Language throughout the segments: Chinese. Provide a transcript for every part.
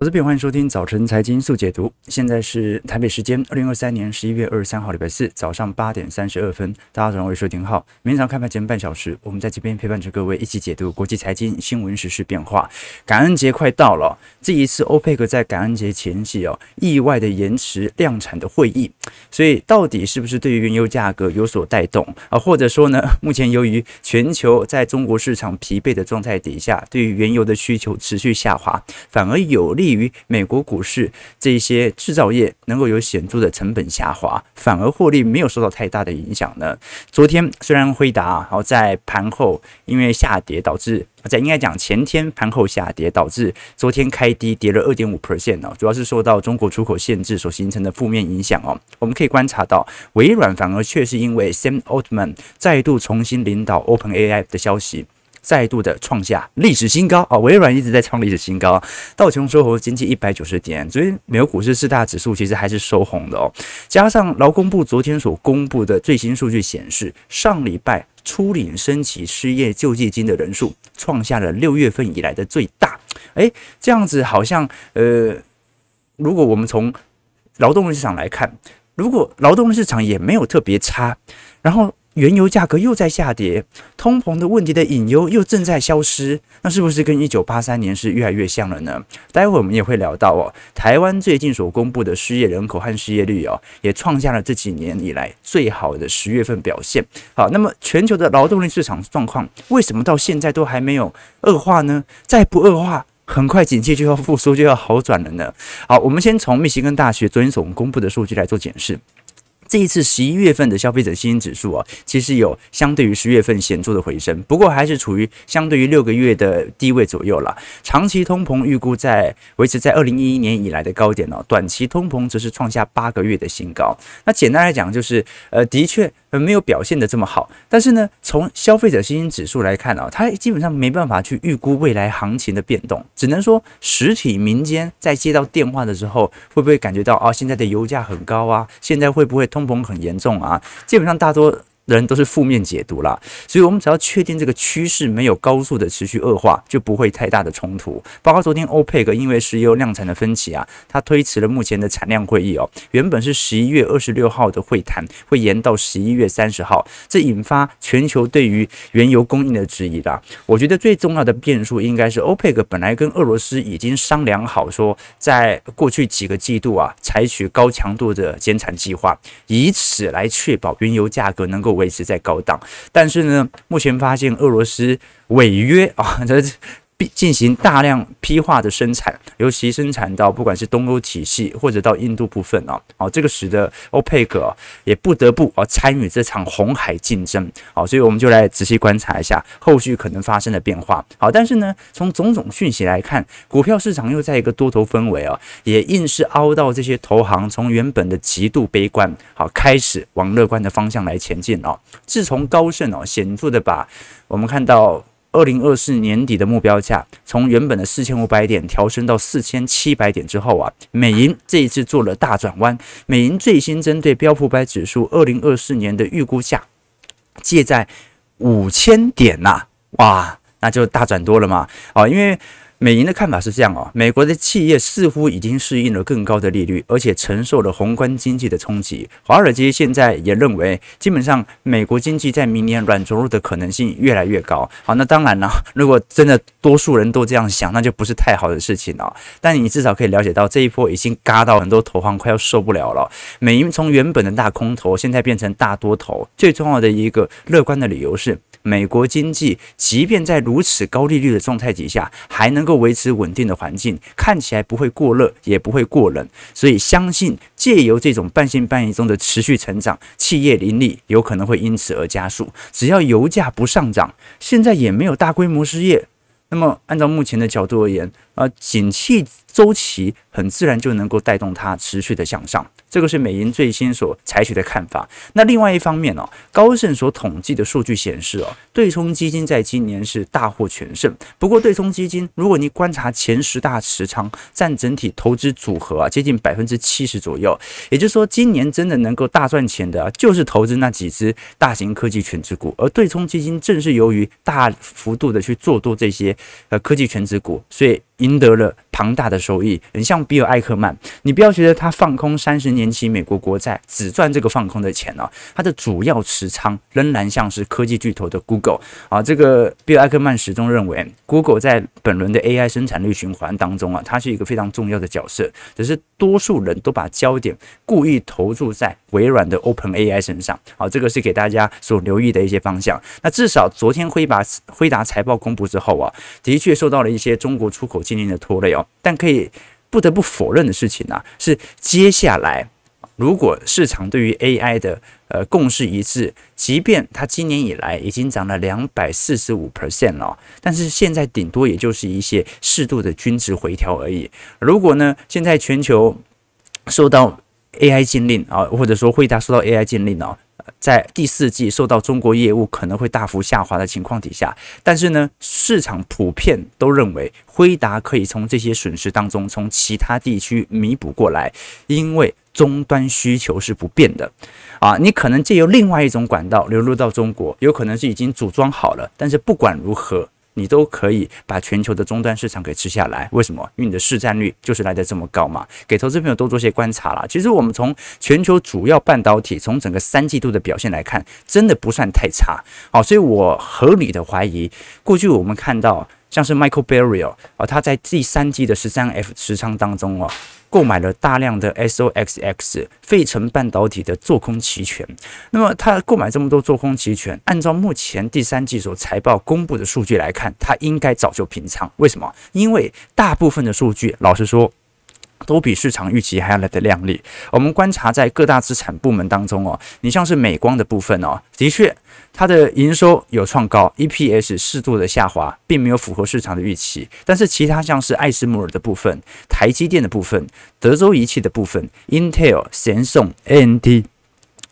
我是边欢迎收听早晨财经速解读。现在是台北时间二零二三年十一月二十三号礼拜四早上八点三十二分。大家早上好，我是收听好。明天早上开盘前半小时，我们在这边陪伴着各位一起解读国际财经新闻时事变化。感恩节快到了，这一次欧佩克在感恩节前夕哦，意外的延迟量产的会议，所以到底是不是对于原油价格有所带动啊？或者说呢，目前由于全球在中国市场疲惫的状态底下，对于原油的需求持续下滑，反而有利。于美国股市这些制造业能够有显著的成本下滑，反而获利没有受到太大的影响呢？昨天虽然辉达好在盘后因为下跌导致，在应该讲前天盘后下跌导致昨天开低跌了二点五 percent 哦，主要是受到中国出口限制所形成的负面影响哦。我们可以观察到，微软反而却是因为 Sam Altman 再度重新领导 OpenAI 的消息。再度的创下历史新高啊！微软一直在创历史新高，道琼收红，经济一百九十点。所以美国股市四大指数其实还是收红的哦。加上劳工部昨天所公布的最新数据显示，上礼拜初领申请失业救济金的人数创下了六月份以来的最大。诶，这样子好像呃，如果我们从劳动力市场来看，如果劳动力市场也没有特别差，然后。原油价格又在下跌，通膨的问题的隐忧又正在消失，那是不是跟一九八三年是越来越像了呢？待会我们也会聊到哦，台湾最近所公布的失业人口和失业率哦，也创下了这几年以来最好的十月份表现。好，那么全球的劳动力市场状况为什么到现在都还没有恶化呢？再不恶化，很快经济就要复苏，就要好转了呢？好，我们先从密西根大学昨天所公布的数据来做检视。这一次十一月份的消费者信心指数啊，其实有相对于十月份显著的回升，不过还是处于相对于六个月的低位左右了。长期通膨预估在维持在二零一一年以来的高点哦，短期通膨则是创下八个月的新高。那简单来讲，就是呃，的确呃没有表现的这么好。但是呢，从消费者信心指数来看啊，它基本上没办法去预估未来行情的变动，只能说实体民间在接到电话的时候，会不会感觉到啊，现在的油价很高啊，现在会不会通膨很严重啊，基本上大多人都是负面解读啦，所以我们只要确定这个趋势没有高速的持续恶化，就不会太大的冲突。包括昨天欧佩克因为石油量产的分歧啊，它推迟了目前的产量会议哦，原本是十一月二十六号的会谈，会延到十一月三十号，这引发全球对于原油供应的质疑啦。我觉得最重要的变数应该是欧佩克本来跟俄罗斯已经商量好说，在过去几个季度啊，采取高强度的减产计划，以此来确保原油价格能够。维持在高档，但是呢，目前发现俄罗斯违约啊，这。进行大量批化的生产，尤其生产到不管是东欧体系或者到印度部分啊，哦，这个使得欧佩克也不得不啊参与这场红海竞争，好，所以我们就来仔细观察一下后续可能发生的变化。好，但是呢，从种种讯息来看，股票市场又在一个多头氛围啊，也硬是凹到这些投行从原本的极度悲观，好，开始往乐观的方向来前进哦。自从高盛哦显著的把我们看到。二零二四年底的目标价从原本的四千五百点调升到四千七百点之后啊，美银这一次做了大转弯。美银最新针对标普百指数二零二四年的预估价借在五千点呐，哇，那就大转多了嘛，啊，因为。美银的看法是这样哦，美国的企业似乎已经适应了更高的利率，而且承受了宏观经济的冲击。华尔街现在也认为，基本上美国经济在明年软着陆的可能性越来越高。好，那当然了，如果真的多数人都这样想，那就不是太好的事情了。但你至少可以了解到，这一波已经嘎到很多投行快要受不了了。美银从原本的大空头，现在变成大多头。最重要的一个乐观的理由是。美国经济即便在如此高利率的状态底下，还能够维持稳定的环境，看起来不会过热，也不会过冷，所以相信借由这种半信半疑中的持续成长，企业盈利有可能会因此而加速。只要油价不上涨，现在也没有大规模失业，那么按照目前的角度而言，啊，景气周期很自然就能够带动它持续的向上。这个是美银最新所采取的看法。那另外一方面哦，高盛所统计的数据显示哦，对冲基金在今年是大获全胜。不过，对冲基金如果你观察前十大持仓占整体投资组合啊，接近百分之七十左右。也就是说，今年真的能够大赚钱的，就是投资那几只大型科技权值股。而对冲基金正是由于大幅度的去做多这些呃科技权值股，所以赢得了庞大的收益。很像比尔艾克曼，你不要觉得他放空三十年期美国国债只赚这个放空的钱哦，他的主要持仓仍然像是科技巨头的 Google 啊。这个比尔艾克曼始终认为，Google 在本轮的 AI 生产率循环当中啊，它是一个非常重要的角色，只是多数人都把焦点故意投注在微软的 OpenAI 身上。好，这个是给大家所留意的一些方向。那至少昨天辉达辉达财报公布之后啊，的确受到了一些中国出口禁令的拖累哦，但可以不得不否认的事情呢、啊，是接下来如果市场对于 AI 的呃共识一致，即便它今年以来已经涨了两百四十五 percent 了，但是现在顶多也就是一些适度的均值回调而已。如果呢，现在全球受到 AI 禁令啊，或者说辉达受到 AI 禁令啊。在第四季受到中国业务可能会大幅下滑的情况底下，但是呢，市场普遍都认为辉达可以从这些损失当中从其他地区弥补过来，因为终端需求是不变的啊。你可能借由另外一种管道流入到中国，有可能是已经组装好了，但是不管如何。你都可以把全球的终端市场给吃下来，为什么？因为你的市占率就是来的这么高嘛。给投资朋友多做些观察啦。其实我们从全球主要半导体，从整个三季度的表现来看，真的不算太差。好，所以我合理的怀疑，过去我们看到像是 Michael Barry 啊，他在第三季的十三 F 持仓当中哦。购买了大量的 SOXX 费城半导体的做空期权，那么他购买这么多做空期权，按照目前第三季所财报公布的数据来看，他应该早就平仓。为什么？因为大部分的数据，老实说。都比市场预期还要来的亮丽。我们观察在各大资产部门当中哦，你像是美光的部分哦，的确它的营收有创高，EPS 适度的下滑，并没有符合市场的预期。但是其他像是艾斯摩尔的部分、台积电的部分、德州仪器的部分、Intel、神送、AMD。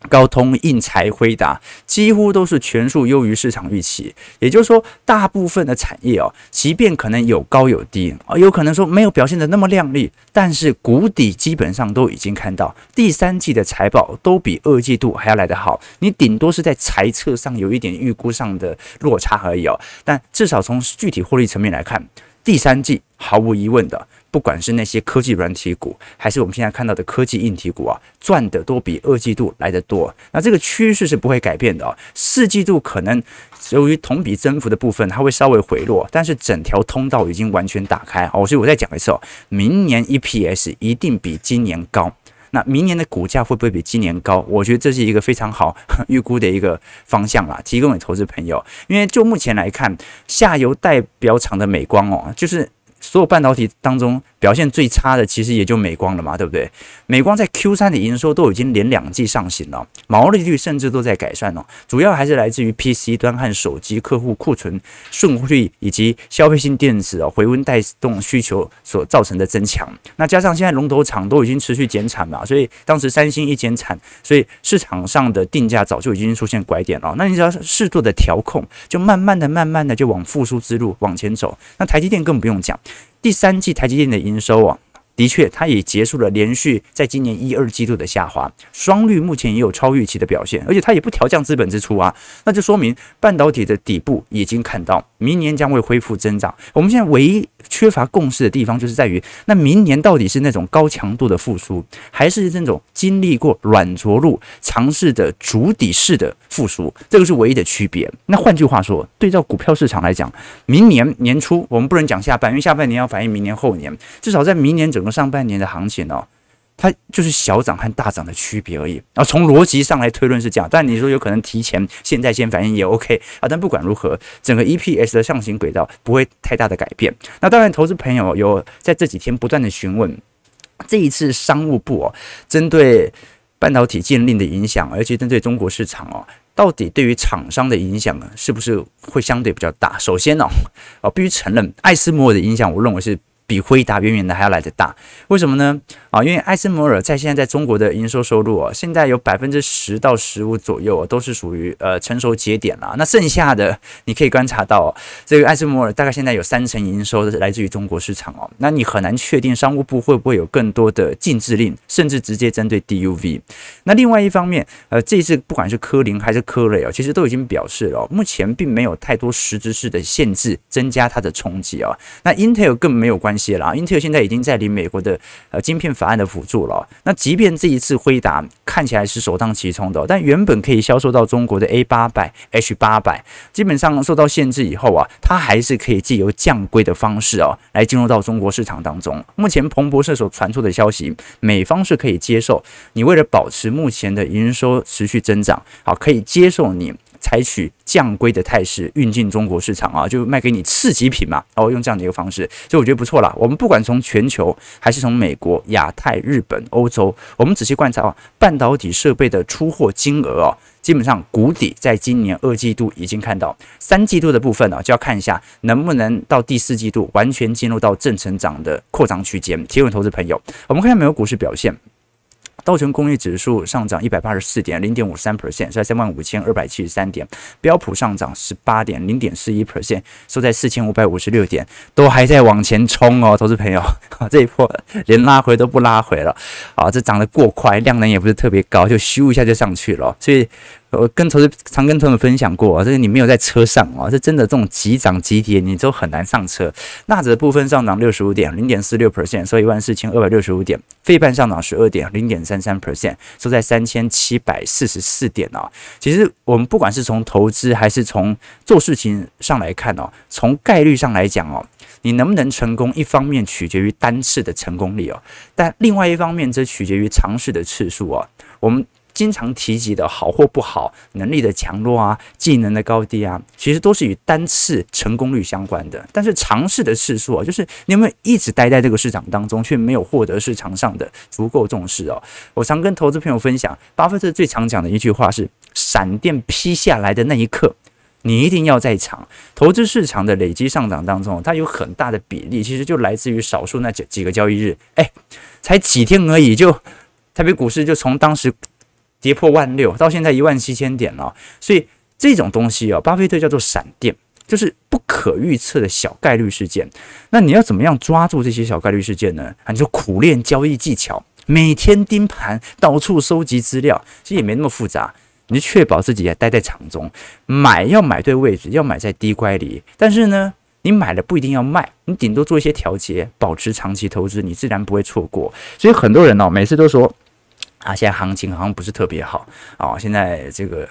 高通、印材、辉达几乎都是全数优于市场预期，也就是说，大部分的产业哦，即便可能有高有低啊，有可能说没有表现得那么亮丽，但是谷底基本上都已经看到，第三季的财报都比二季度还要来得好，你顶多是在财测上有一点预估上的落差而已哦，但至少从具体获利层面来看，第三季毫无疑问的。不管是那些科技软体股，还是我们现在看到的科技硬体股啊，赚的都比二季度来得多。那这个趋势是不会改变的啊。四季度可能由于同比增幅的部分，它会稍微回落，但是整条通道已经完全打开。哦，所以我再讲一次哦，明年 EPS 一定比今年高。那明年的股价会不会比今年高？我觉得这是一个非常好 预估的一个方向啦，提供给投资朋友。因为就目前来看，下游代表厂的美光哦，就是。所有半导体当中表现最差的，其实也就美光了嘛，对不对？美光在 Q 三的营收都已经连两季上行了，毛利率甚至都在改善了，主要还是来自于 PC 端和手机客户库存顺利以及消费性电子哦回温带动需求所造成的增强。那加上现在龙头厂都已经持续减产嘛，所以当时三星一减产，所以市场上的定价早就已经出现拐点了。那你只要适度的调控，就慢慢的、慢慢的就往复苏之路往前走。那台积电更不用讲。第三季台积电的营收啊。的确，它也结束了连续在今年一二季度的下滑，双率目前也有超预期的表现，而且它也不调降资本支出啊，那就说明半导体的底部已经看到，明年将会恢复增长。我们现在唯一缺乏共识的地方，就是在于那明年到底是那种高强度的复苏，还是那种经历过软着陆、尝试的主底式的复苏，这个是唯一的区别。那换句话说，对照股票市场来讲，明年年初我们不能讲下半，因为下半年要反映明年后年，至少在明年整个上半年的行情哦，它就是小涨和大涨的区别而已。然后从逻辑上来推论是这样，但你说有可能提前现在先反应也 OK 啊。但不管如何，整个 EPS 的上行轨道不会太大的改变。那当然，投资朋友有在这几天不断的询问，这一次商务部哦，针对半导体禁令的影响，而且针对中国市场哦，到底对于厂商的影响呢，是不是会相对比较大？首先哦，哦必须承认，艾斯摩尔的影响，我认为是。比辉达远远的还要来得大，为什么呢？啊，因为艾森摩尔在现在在中国的营收收入啊，现在有百分之十到十五左右都是属于呃成熟节点了。那剩下的你可以观察到，这个艾森摩尔大概现在有三成营收是来自于中国市场哦。那你很难确定商务部会不会有更多的禁制令，甚至直接针对 DUV。那另外一方面，呃，这一次不管是科林还是科雷哦，其实都已经表示了，目前并没有太多实质式的限制增加它的冲击啊。那 Intel 更没有关。关系了。英特尔现在已经在领美国的呃晶片法案的辅助了。那即便这一次辉达看起来是首当其冲的，但原本可以销售到中国的 A 八百、H 八百，基本上受到限制以后啊，它还是可以借由降规的方式哦，来进入到中国市场当中。目前彭博社所传出的消息，美方是可以接受你为了保持目前的营收持续增长，好，可以接受你。采取降规的态势运进中国市场啊，就卖给你次级品嘛，然哦，用这样的一个方式，所以我觉得不错啦。我们不管从全球还是从美国、亚太、日本、欧洲，我们仔细观察啊，半导体设备的出货金额哦，基本上谷底在今年二季度已经看到，三季度的部分呢，就要看一下能不能到第四季度完全进入到正成长的扩张区间。提问投资朋友，我们看一下美国股市表现。道琼工业指数上涨一百八十四点，零点五三 percent，收在三万五千二百七十三点。标普上涨十八点，零点四一 percent，收在四千五百五十六点，都还在往前冲哦，投资朋友，这一波连拉回都不拉回了，啊，这涨得过快，量能也不是特别高，就咻一下就上去了，所以。我跟投资常跟投资们分享过啊，这个你没有在车上啊，是真的这种急涨急跌，你都很难上车。纳指的部分上涨六十五点，零点四六 percent，收一万四千二百六十五点。费半上涨十二点，零点三三 percent，收在三千七百四十四点啊。其实我们不管是从投资还是从做事情上来看哦，从概率上来讲哦，你能不能成功，一方面取决于单次的成功率哦，但另外一方面则取决于尝试的次数哦。我们。经常提及的好或不好，能力的强弱啊，技能的高低啊，其实都是与单次成功率相关的。但是尝试的次数啊，就是你有没有一直待在这个市场当中，却没有获得市场上的足够重视哦。我常跟投资朋友分享，巴菲特最常讲的一句话是：闪电劈下来的那一刻，你一定要在场。投资市场的累积上涨当中，它有很大的比例，其实就来自于少数那几几个交易日，哎，才几天而已，就台北股市就从当时。跌破万六，到现在一万七千点了，所以这种东西啊，巴菲特叫做闪电，就是不可预测的小概率事件。那你要怎么样抓住这些小概率事件呢？啊你就苦练交易技巧，每天盯盘，到处收集资料，其实也没那么复杂。你就确保自己也待在场中，买要买对位置，要买在低乖离。但是呢，你买了不一定要卖，你顶多做一些调节，保持长期投资，你自然不会错过。所以很多人哦，每次都说。啊，现在行情好像不是特别好啊！现在这个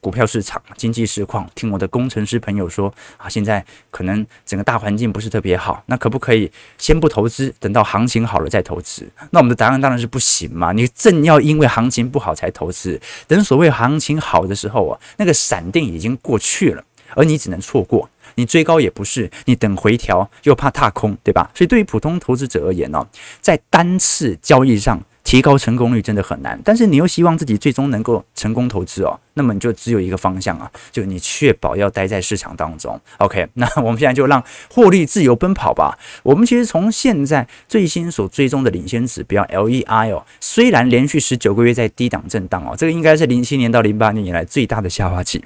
股票市场经济实况，听我的工程师朋友说啊，现在可能整个大环境不是特别好，那可不可以先不投资，等到行情好了再投资？那我们的答案当然是不行嘛！你正要因为行情不好才投资，等所谓行情好的时候啊，那个闪电已经过去了，而你只能错过。你追高也不是，你等回调又怕踏空，对吧？所以对于普通投资者而言呢，在单次交易上。提高成功率真的很难，但是你又希望自己最终能够成功投资哦，那么你就只有一个方向啊，就你确保要待在市场当中。OK，那我们现在就让获利自由奔跑吧。我们其实从现在最新所追踪的领先指标 LEI 哦，虽然连续十九个月在低档震荡哦，这个应该是零七年到零八年以来最大的下滑期。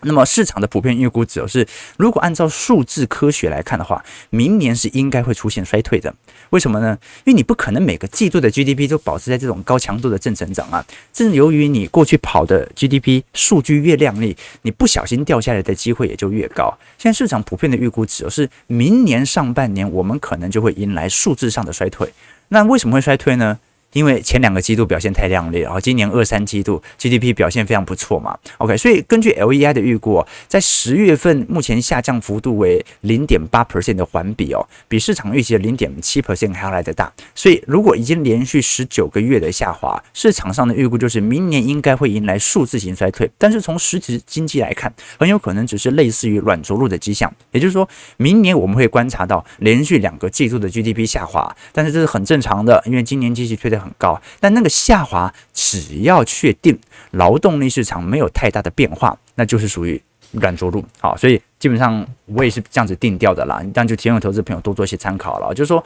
那么市场的普遍预估值是，如果按照数字科学来看的话，明年是应该会出现衰退的。为什么呢？因为你不可能每个季度的 GDP 都保持在这种高强度的正成长啊。正由于你过去跑的 GDP 数据越亮丽，你不小心掉下来的机会也就越高。现在市场普遍的预估值是，明年上半年我们可能就会迎来数字上的衰退。那为什么会衰退呢？因为前两个季度表现太亮丽，然后今年二三季度 GDP 表现非常不错嘛。OK，所以根据 LEI 的预估，在十月份目前下降幅度为零点八 percent 的环比哦，比市场预期的零点七 percent 还要来得大。所以如果已经连续十九个月的下滑，市场上的预估就是明年应该会迎来数字型衰退。但是从实质经济来看，很有可能只是类似于软着陆的迹象。也就是说明年我们会观察到连续两个季度的 GDP 下滑，但是这是很正常的，因为今年经济推得很高，但那个下滑，只要确定劳动力市场没有太大的变化，那就是属于软着陆。好，所以基本上我也是这样子定调的啦。当然就提醒投资朋友多做一些参考了。就是说，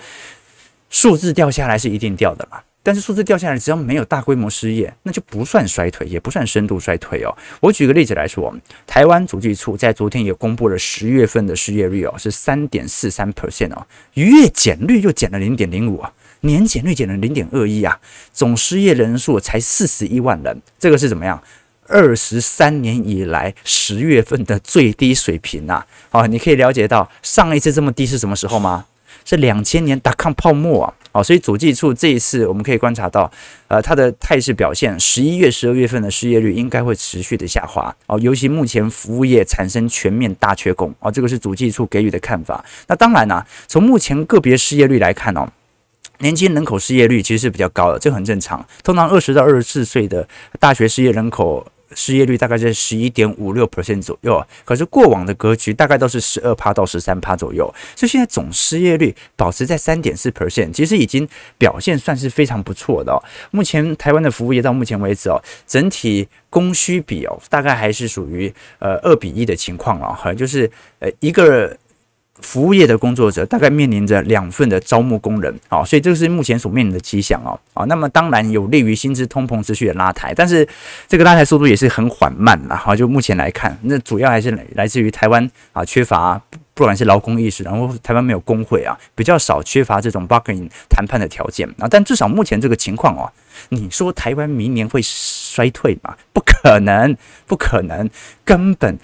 数字掉下来是一定掉的嘛，但是数字掉下来，只要没有大规模失业，那就不算衰退，也不算深度衰退哦。我举个例子来说，台湾主计处在昨天也公布了十月份的失业率哦，是三点四三 percent 哦，月减率又减了零点零五啊。年减率减了零点二一啊，总失业人数才四十一万人，这个是怎么样？二十三年以来十月份的最低水平呐！好，你可以了解到上一次这么低是什么时候吗？是两千年达康泡沫啊。哦，所以主计处这一次我们可以观察到，呃，它的态势表现，十一月、十二月份的失业率应该会持续的下滑哦，尤其目前服务业产生全面大缺工哦，这个是主计处给予的看法。那当然呢、从目前个别失业率来看哦，年轻人口失业率其实是比较高的，这很正常。通常二十到二十四岁的大学失业人口。失业率大概在十一点五六 percent 左右，可是过往的格局大概都是十二趴到十三趴左右，所以现在总失业率保持在三点四 percent，其实已经表现算是非常不错的。目前台湾的服务业到目前为止哦，整体供需比哦，大概还是属于呃二比一的情况了，好像就是呃一个。服务业的工作者大概面临着两份的招募工人，啊，所以这个是目前所面临的迹象哦，啊，那么当然有利于薪资通膨持续的拉抬，但是这个拉抬速度也是很缓慢了，哈，就目前来看，那主要还是来自于台湾啊缺乏不管是劳工意识，然后台湾没有工会啊，比较少缺乏这种 bargaining 谈判的条件啊，但至少目前这个情况哦，你说台湾明年会衰退吗？不可能，不可能，根本。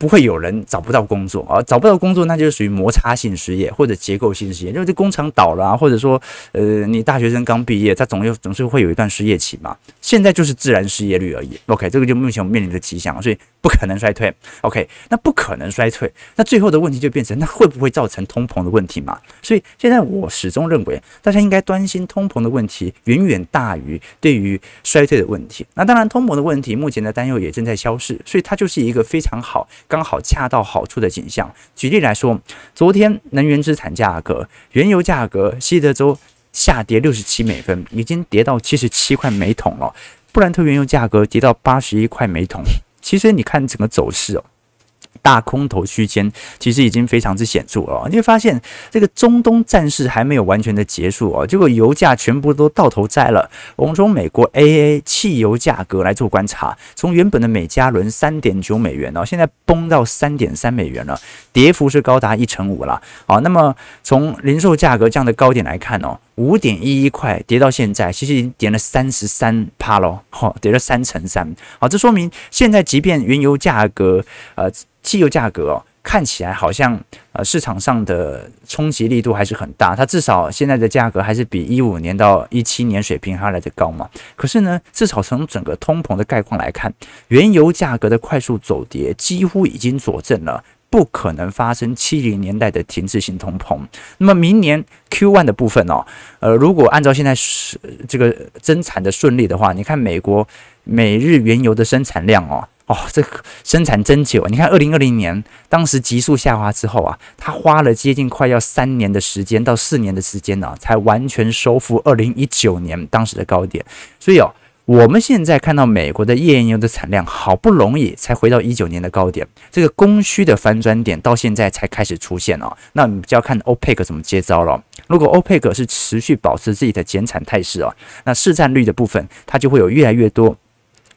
不会有人找不到工作啊，找不到工作那就是属于摩擦性失业或者结构性失业，就是这工厂倒了，或者说呃你大学生刚毕业，他总有总是会有一段失业期嘛。现在就是自然失业率而已。OK，这个就目前我们面临的迹象，所以不可能衰退。OK，那不可能衰退，那最后的问题就变成那会不会造成通膨的问题嘛？所以现在我始终认为，大家应该担心通膨的问题远远大于对于衰退的问题。那当然，通膨的问题目前的担忧也正在消逝，所以它就是一个非常好。刚好恰到好处的景象。举例来说，昨天能源资产价格、原油价格，西德州下跌六十七美分，已经跌到七十七块每桶了。布兰特原油价格跌到八十一块每桶。其实你看整个走势哦。大空头区间其实已经非常之显著了，你会发现这个中东战事还没有完全的结束哦，结果油价全部都到头栽了。我们从美国 AA 汽油价格来做观察，从原本的每加仑三点九美元哦，现在崩到三点三美元了，跌幅是高达一成五了。好，那么从零售价格这样的高点来看哦。五点一一块跌到现在，其实已经跌了三十三趴喽，哈，跌了三成三。好，这说明现在即便原油价格、呃，汽油价格哦，看起来好像呃市场上的冲击力度还是很大，它至少现在的价格还是比一五年到一七年水平还来得高嘛。可是呢，至少从整个通膨的概况来看，原油价格的快速走跌，几乎已经佐证了。不可能发生七零年代的停滞性通膨。那么明年 Q1 的部分哦，呃，如果按照现在是这个增产的顺利的话，你看美国每日原油的生产量哦，哦，这生产真久。你看二零二零年当时急速下滑之后啊，它花了接近快要三年的时间到四年的时间呢，才完全收复二零一九年当时的高点。所以哦。我们现在看到美国的页岩油的产量好不容易才回到一九年的高点，这个供需的反转点到现在才开始出现哦。那你就要看 OPEC 怎么接招了。如果 OPEC 是持续保持自己的减产态势哦，那市占率的部分它就会有越来越多。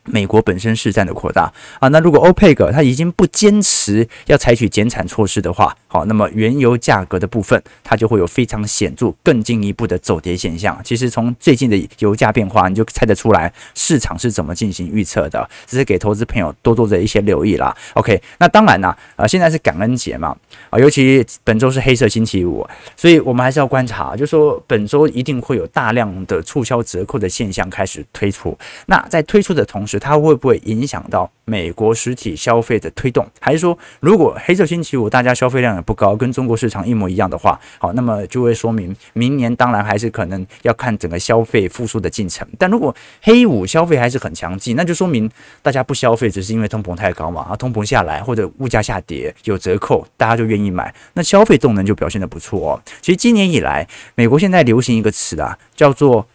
美国本身市占的扩大啊，那如果 OPEC 它已经不坚持要采取减产措施的话，好，那么原油价格的部分它就会有非常显著、更进一步的走跌现象。其实从最近的油价变化，你就猜得出来市场是怎么进行预测的。只是给投资朋友多做的一些留意啦。OK，那当然啦，啊，现在是感恩节嘛，啊，尤其本周是黑色星期五，所以我们还是要观察，就说本周一定会有大量的促销折扣的现象开始推出。那在推出的同时，它会不会影响到美国实体消费的推动？还是说，如果黑色星期五大家消费量也不高，跟中国市场一模一样的话，好，那么就会说明明年当然还是可能要看整个消费复苏的进程。但如果黑五消费还是很强劲，那就说明大家不消费只是因为通膨太高嘛，啊，通膨下来或者物价下跌有折扣，大家就愿意买，那消费动能就表现得不错哦。其实今年以来，美国现在流行一个词啊，叫做。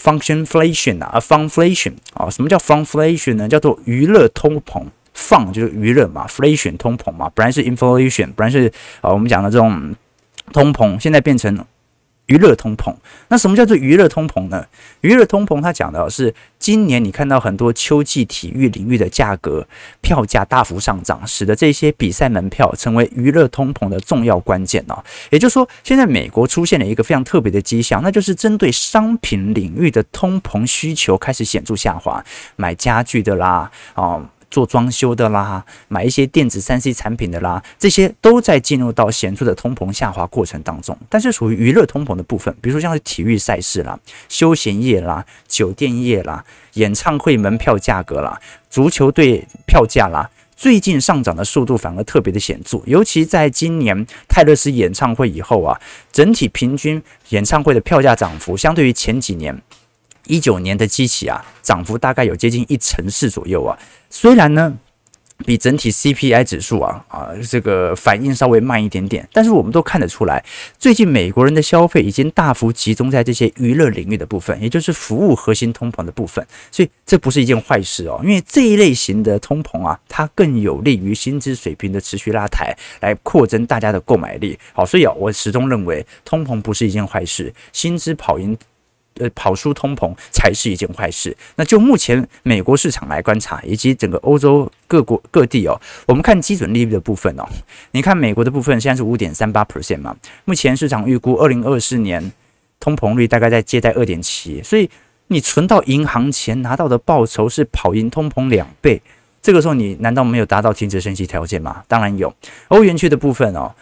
Function-flation 啊，funflation 啊，什么叫 funflation 呢？叫做娱乐通膨，fun 就是娱乐嘛，flation 通膨嘛，不然是 inflation，不然是啊，我们讲的这种通膨，现在变成。娱乐通膨，那什么叫做娱乐通膨呢？娱乐通膨，它讲的是今年你看到很多秋季体育领域的价格票价大幅上涨，使得这些比赛门票成为娱乐通膨的重要关键哦。也就是说，现在美国出现了一个非常特别的迹象，那就是针对商品领域的通膨需求开始显著下滑，买家具的啦，哦。做装修的啦，买一些电子三 C 产品的啦，这些都在进入到显著的通膨下滑过程当中。但是属于娱乐通膨的部分，比如说像是体育赛事啦、休闲业啦、酒店业啦、演唱会门票价格啦、足球队票价啦。最近上涨的速度反而特别的显著，尤其在今年泰勒斯演唱会以后啊，整体平均演唱会的票价涨幅，相对于前几年一九年的基期啊，涨幅大概有接近一成四左右啊。虽然呢。比整体 CPI 指数啊啊这个反应稍微慢一点点，但是我们都看得出来，最近美国人的消费已经大幅集中在这些娱乐领域的部分，也就是服务核心通膨的部分，所以这不是一件坏事哦，因为这一类型的通膨啊，它更有利于薪资水平的持续拉抬，来扩增大家的购买力。好，所以啊，我始终认为通膨不是一件坏事，薪资跑赢。呃，跑输通膨才是一件坏事。那就目前美国市场来观察，以及整个欧洲各国各地哦，我们看基准利率的部分哦。你看美国的部分现在是五点三八 percent 嘛，目前市场预估二零二四年通膨率大概在接在二点七，所以你存到银行钱拿到的报酬是跑赢通膨两倍。这个时候你难道没有达到停止升息条件吗？当然有。欧元区的部分哦，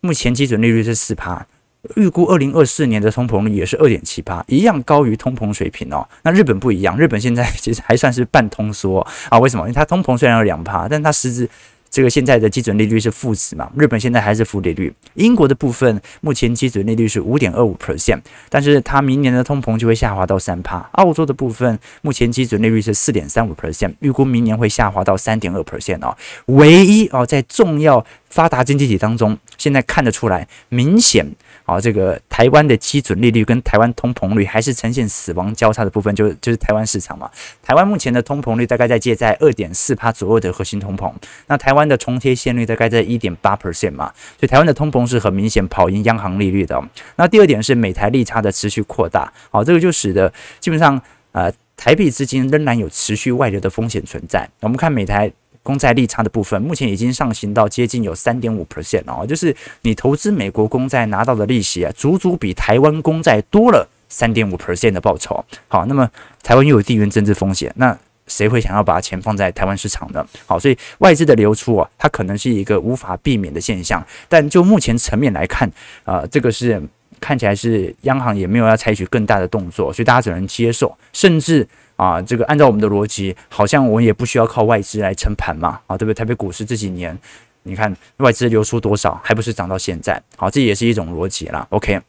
目前基准利率是四趴。预估二零二四年的通膨率也是二点七八，一样高于通膨水平哦。那日本不一样，日本现在 其实还算是半通缩啊。为什么？因为它通膨虽然有两趴，但它实质。这个现在的基准利率是负值嘛？日本现在还是负利率。英国的部分目前基准利率是五点二五 percent，但是它明年的通膨就会下滑到三趴。澳洲的部分目前基准利率是四点三五 percent，预估明年会下滑到三点二 percent 哦。唯一哦，在重要发达经济体当中，现在看得出来明显啊，这个台湾的基准利率跟台湾通膨率还是呈现死亡交叉的部分，就就是台湾市场嘛。台湾目前的通膨率大概在介在二点四趴左右的核心通膨，那台湾。的重贴现率大概在一点八 percent 嘛，所以台湾的通膨是很明显跑赢央行利率的。那第二点是美台利差的持续扩大，好，这个就使得基本上呃台币资金仍然有持续外流的风险存在。我们看美台公债利差的部分，目前已经上行到接近有三点五 percent 哦，就是你投资美国公债拿到的利息啊，足足比台湾公债多了三点五 percent 的报酬。好，那么台湾又有地缘政治风险，那。谁会想要把钱放在台湾市场呢？好，所以外资的流出啊，它可能是一个无法避免的现象。但就目前层面来看，啊、这个是看起来是央行也没有要采取更大的动作，所以大家只能接受。甚至啊，这个按照我们的逻辑，好像我们也不需要靠外资来撑盘嘛，啊，对不对？台北股市这几年，你看外资流出多少，还不是涨到现在？好，这也是一种逻辑啦。OK。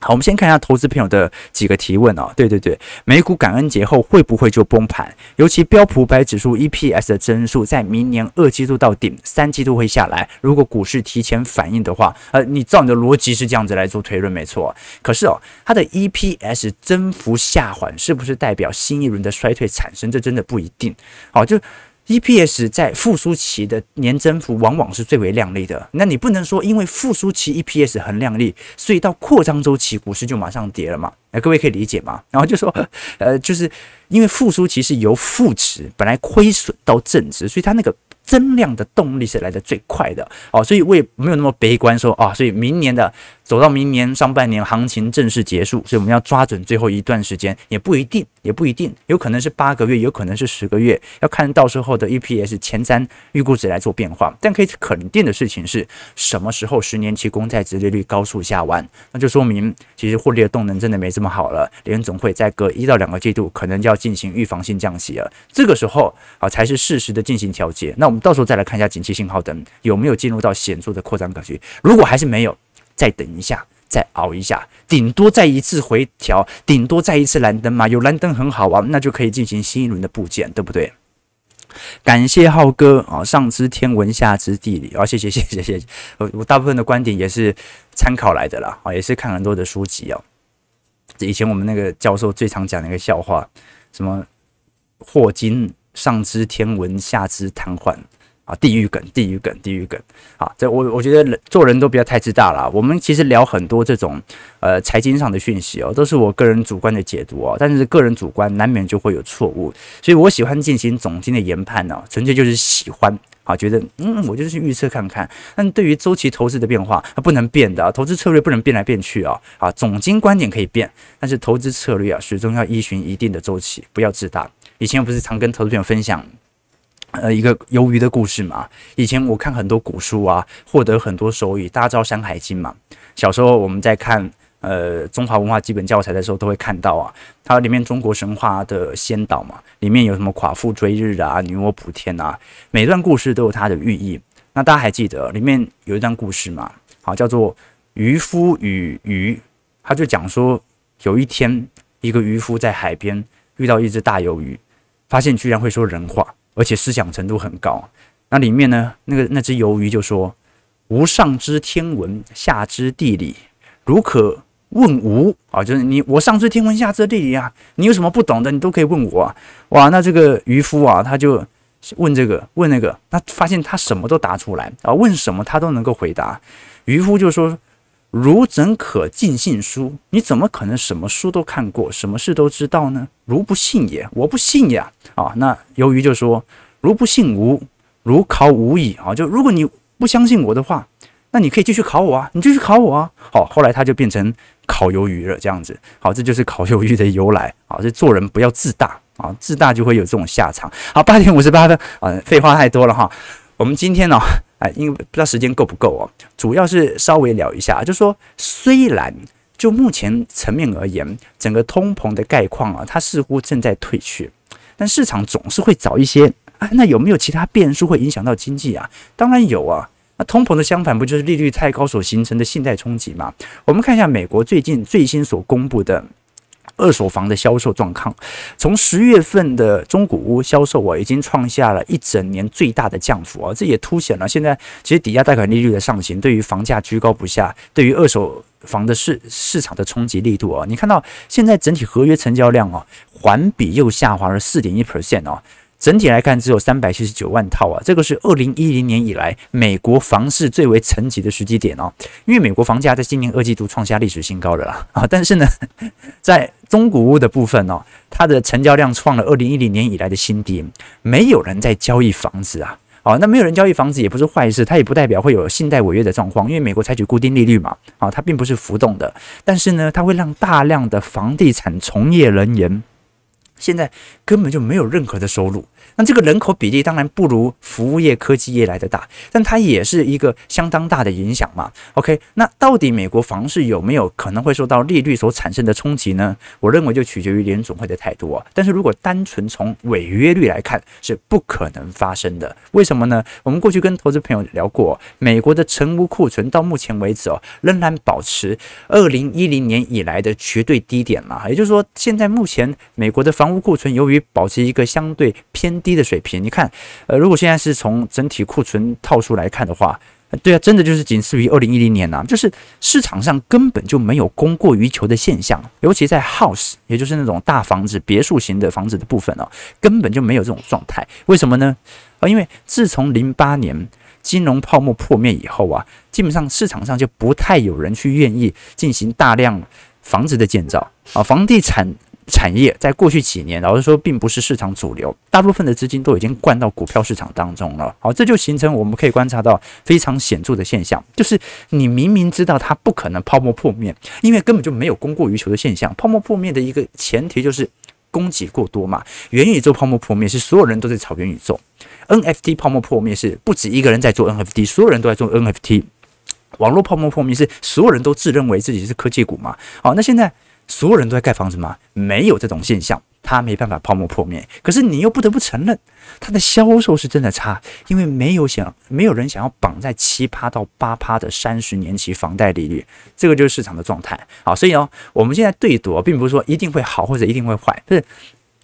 好，我们先看一下投资朋友的几个提问哦。对对对，美股感恩节后会不会就崩盘？尤其标普五百指数 EPS 的增速在明年二季度到顶，三季度会下来。如果股市提前反应的话，呃，你照你的逻辑是这样子来做推论，没错。可是哦，它的 EPS 增幅下缓，是不是代表新一轮的衰退产生？这真的不一定。好，就。EPS 在复苏期的年增幅往往是最为亮丽的，那你不能说因为复苏期 EPS 很亮丽，所以到扩张周期股市就马上跌了嘛？哎，各位可以理解吗？然后就说，呃，就是因为复苏期是由负值本来亏损到正值，所以它那个。增量的动力是来得最快的哦，所以我也没有那么悲观说啊，所以明年的走到明年上半年行情正式结束，所以我们要抓准最后一段时间，也不一定，也不一定，有可能是八个月，有可能是十个月，要看到时候的 EPS 前瞻预估值来做变化。但可以肯定的事情是，什么时候十年期公债殖利率高速下弯，那就说明其实获利的动能真的没这么好了。联总会再隔一到两个季度可能就要进行预防性降息了，这个时候啊才是适时的进行调节。那我们。到时候再来看一下景气信号灯有没有进入到显著的扩张格局。如果还是没有，再等一下，再熬一下，顶多再一次回调，顶多再一次蓝灯嘛。有蓝灯很好啊，那就可以进行新一轮的部件，对不对？感谢浩哥啊，上知天文下知地理啊，谢谢谢谢谢谢。我我大部分的观点也是参考来的啦，啊，也是看很多的书籍哦。以前我们那个教授最常讲的一个笑话，什么霍金。上知天文，下知瘫痪啊！地狱梗，地狱梗，地狱梗。好，这我我觉得做人都不要太自大了。我们其实聊很多这种呃财经上的讯息哦，都是我个人主观的解读哦。但是个人主观难免就会有错误，所以我喜欢进行总经的研判呢，纯粹就是喜欢啊，觉得嗯，我就是去预测看看。但对于周期投资的变化，它不能变的，投资策略不能变来变去啊。啊，总经观点可以变，但是投资策略啊，始终要依循一定的周期，不要自大。以前不是常跟投资朋友分享呃一个鱿鱼的故事嘛。以前我看很多古书啊，获得很多收益。大家知道《山海经》嘛？小时候我们在看呃中华文化基本教材的时候，都会看到啊，它里面中国神话的先导嘛，里面有什么夸父追日啊、女娲补天啊，每段故事都有它的寓意。那大家还记得里面有一段故事嘛？好，叫做渔夫与鱼。他就讲说，有一天一个渔夫在海边遇到一只大鱿鱼，发现居然会说人话，而且思想程度很高。那里面呢，那个那只鱿鱼就说：“吾上知天文，下知地理，如可问吾啊，就是你我上知天文，下知地理啊，你有什么不懂的，你都可以问我啊。”哇，那这个渔夫啊，他就。问这个问那个，那发现他什么都答出来啊，问什么他都能够回答。渔夫就说：“如怎可尽信书？你怎么可能什么书都看过，什么事都知道呢？如不信也，我不信呀！”啊，那鱿鱼就说：“如不信吾，如考吾矣。”啊，就如果你不相信我的话，那你可以继续考我啊，你继续考我啊。好，后来他就变成烤鱿鱼了，这样子。好，这就是烤鱿鱼的由来。啊，这做人不要自大。啊，自大就会有这种下场。好，八点五十八分啊，废话太多了哈。我们今天呢，哎，因为不知道时间够不够哦，主要是稍微聊一下，就说，虽然就目前层面而言，整个通膨的概况啊，它似乎正在退却，但市场总是会找一些啊，那有没有其他变数会影响到经济啊？当然有啊。那通膨的相反不就是利率太高所形成的信贷冲击吗？我们看一下美国最近最新所公布的。二手房的销售状况，从十月份的中古屋销售啊，已经创下了一整年最大的降幅啊，这也凸显了现在其实抵押贷款利率的上行，对于房价居高不下，对于二手房的市市场的冲击力度啊，你看到现在整体合约成交量啊，环比又下滑了四点一 percent 啊。整体来看，只有三百七十九万套啊，这个是二零一零年以来美国房市最为沉寂的时机点哦。因为美国房价在今年二季度创下历史新高了啦啊，但是呢，在中古屋的部分哦，它的成交量创了二零一零年以来的新低，没有人在交易房子啊。好，那没有人交易房子也不是坏事，它也不代表会有信贷违约的状况，因为美国采取固定利率嘛，啊，它并不是浮动的，但是呢，它会让大量的房地产从业人员。现在根本就没有任何的收入，那这个人口比例当然不如服务业、科技业来的大，但它也是一个相当大的影响嘛。OK，那到底美国房市有没有可能会受到利率所产生的冲击呢？我认为就取决于联总会的态度啊。但是如果单纯从违约率来看，是不可能发生的。为什么呢？我们过去跟投资朋友聊过，美国的成屋库存到目前为止哦，仍然保持二零一零年以来的绝对低点嘛。也就是说，现在目前美国的房房屋库存由于保持一个相对偏低的水平，你看，呃，如果现在是从整体库存套数来看的话，对啊，真的就是仅次于二零一零年呐、就是市场上根本就没有供过于求的现象，尤其在 house，也就是那种大房子、别墅型的房子的部分哦，根本就没有这种状态。为什么呢？啊，因为自从零八年金融泡沫破灭以后啊，基本上市场上就不太有人去愿意进行大量房子的建造啊，房地产。产业在过去几年，老实说，并不是市场主流，大部分的资金都已经灌到股票市场当中了。好，这就形成我们可以观察到非常显著的现象，就是你明明知道它不可能泡沫破灭，因为根本就没有供过于求的现象。泡沫破灭的一个前提就是供给过多嘛。元宇宙泡沫破灭是所有人都在炒元宇宙，NFT 泡沫破灭是不止一个人在做 NFT，所有人都在做 NFT。网络泡沫破灭是所有人都自认为自己是科技股嘛。好，那现在。所有人都在盖房子吗？没有这种现象，它没办法泡沫破灭。可是你又不得不承认，它的销售是真的差，因为没有想，没有人想要绑在七趴到八趴的三十年期房贷利率，这个就是市场的状态。好，所以呢，我们现在对赌，并不是说一定会好或者一定会坏，是。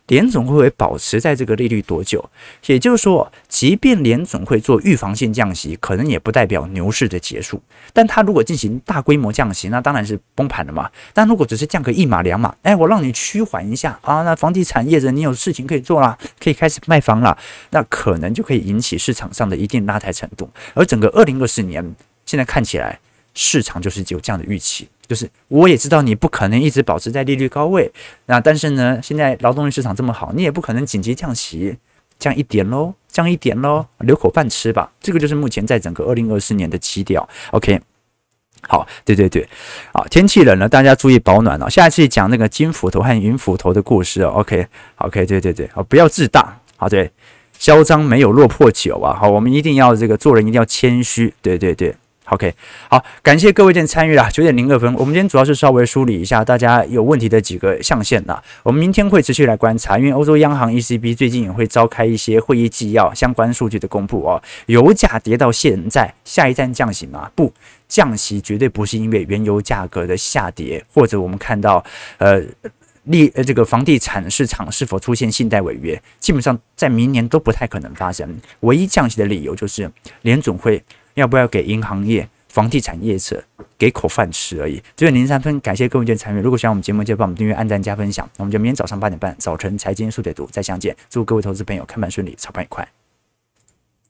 联总会会保持在这个利率多久？也就是说，即便联总会做预防性降息，可能也不代表牛市的结束。但它如果进行大规模降息，那当然是崩盘了嘛。但如果只是降个一码两码，哎，我让你趋缓一下啊，那房地产业者你有事情可以做啦，可以开始卖房了，那可能就可以引起市场上的一定拉抬程度。而整个二零二四年，现在看起来市场就是有这样的预期。就是我也知道你不可能一直保持在利率高位，那但是呢，现在劳动力市场这么好，你也不可能紧急降息，降一点喽，降一点喽，留口饭吃吧。这个就是目前在整个二零二四年的基调。OK，好，对对对，好，天气冷了，大家注意保暖哦。下一次讲那个金斧头和银斧头的故事哦。OK，OK，对对对，好，不要自大。好，对。嚣张没有落魄酒啊！好，我们一定要这个做人一定要谦虚，对对对。OK，好，感谢各位的参与啦。九点零二分，我们今天主要是稍微梳理一下大家有问题的几个象限啦。我们明天会持续来观察，因为欧洲央行 ECB 最近也会召开一些会议纪要相关数据的公布哦。油价跌到现在，下一站降息吗？不，降息绝对不是因为原油价格的下跌，或者我们看到呃利呃这个房地产市场是否出现信贷违约，基本上在明年都不太可能发生。唯一降息的理由就是联总会。要不要给银行业、房地产业者给口饭吃而已？九点零三分，感谢各位的参与。如果喜欢我们节目，记得帮我们订阅、按赞、加分享。那我们就明天早上八点半，早晨财经速解读再相见。祝各位投资朋友开盘顺利，操盘愉快。